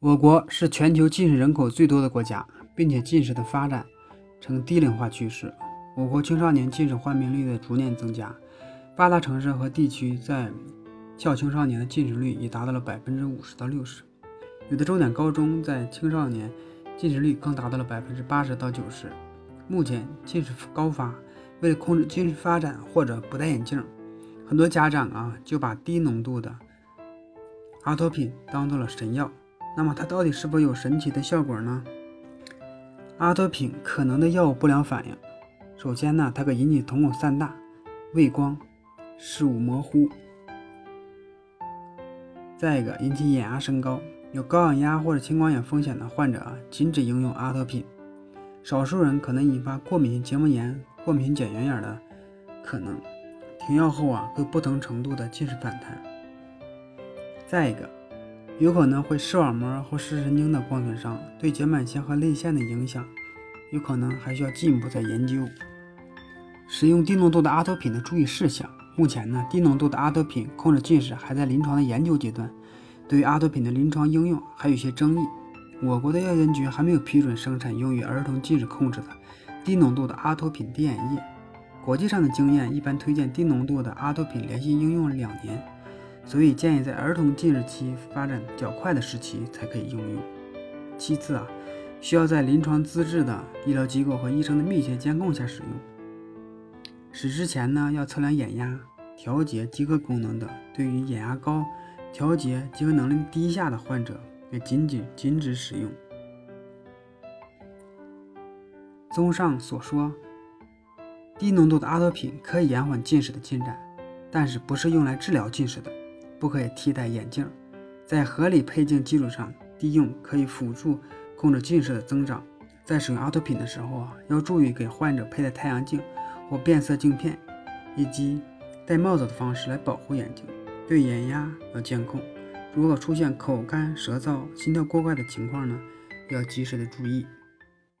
我国是全球近视人口最多的国家，并且近视的发展呈低龄化趋势。我国青少年近视患病率的逐年增加，八大城市和地区在校青少年的近视率已达到了百分之五十到六十，有的重点高中在青少年近视率更达到了百分之八十到九十。目前近视高发，为了控制近视发展或者不戴眼镜，很多家长啊就把低浓度的阿托品当做了神药。那么它到底是否有神奇的效果呢？阿托品可能的药物不良反应，首先呢，它可引起瞳孔散大、畏光、视物模糊；再一个，引起眼压升高。有高眼压或者青光眼风险的患者啊，禁止应用阿托品。少数人可能引发过敏性结膜炎、过敏性睑缘眼的可能。停药后啊，会不同程度的近视反弹。再一个。有可能会视网膜或视神经的光损伤，对睑板腺和泪腺的影响，有可能还需要进一步再研究。使用低浓度的阿托品的注意事项，目前呢，低浓度的阿托品控制近视还在临床的研究阶段，对于阿托品的临床应用还有些争议。我国的药监局还没有批准生产用于儿童近视控制的低浓度的阿托品滴眼液。国际上的经验一般推荐低浓度的阿托品连续应用两年。所以建议在儿童近视期发展较快的时期才可以应用。其次啊，需要在临床资质的医疗机构和医生的密切监控下使用。使之前呢，要测量眼压、调节饥渴功能等。对于眼压高、调节饥渴能力低下的患者，也仅仅禁止使用。综上所说，低浓度的阿托品可以延缓近视的进展，但是不是用来治疗近视的。不可以替代眼镜，在合理配镜基础上，低用可以辅助控制近视的增长。在使用阿托品的时候啊，要注意给患者佩戴太阳镜或变色镜片，以及戴帽子的方式来保护眼睛。对眼压要监控，如果出现口干舌燥、心跳过快的情况呢，要及时的注意。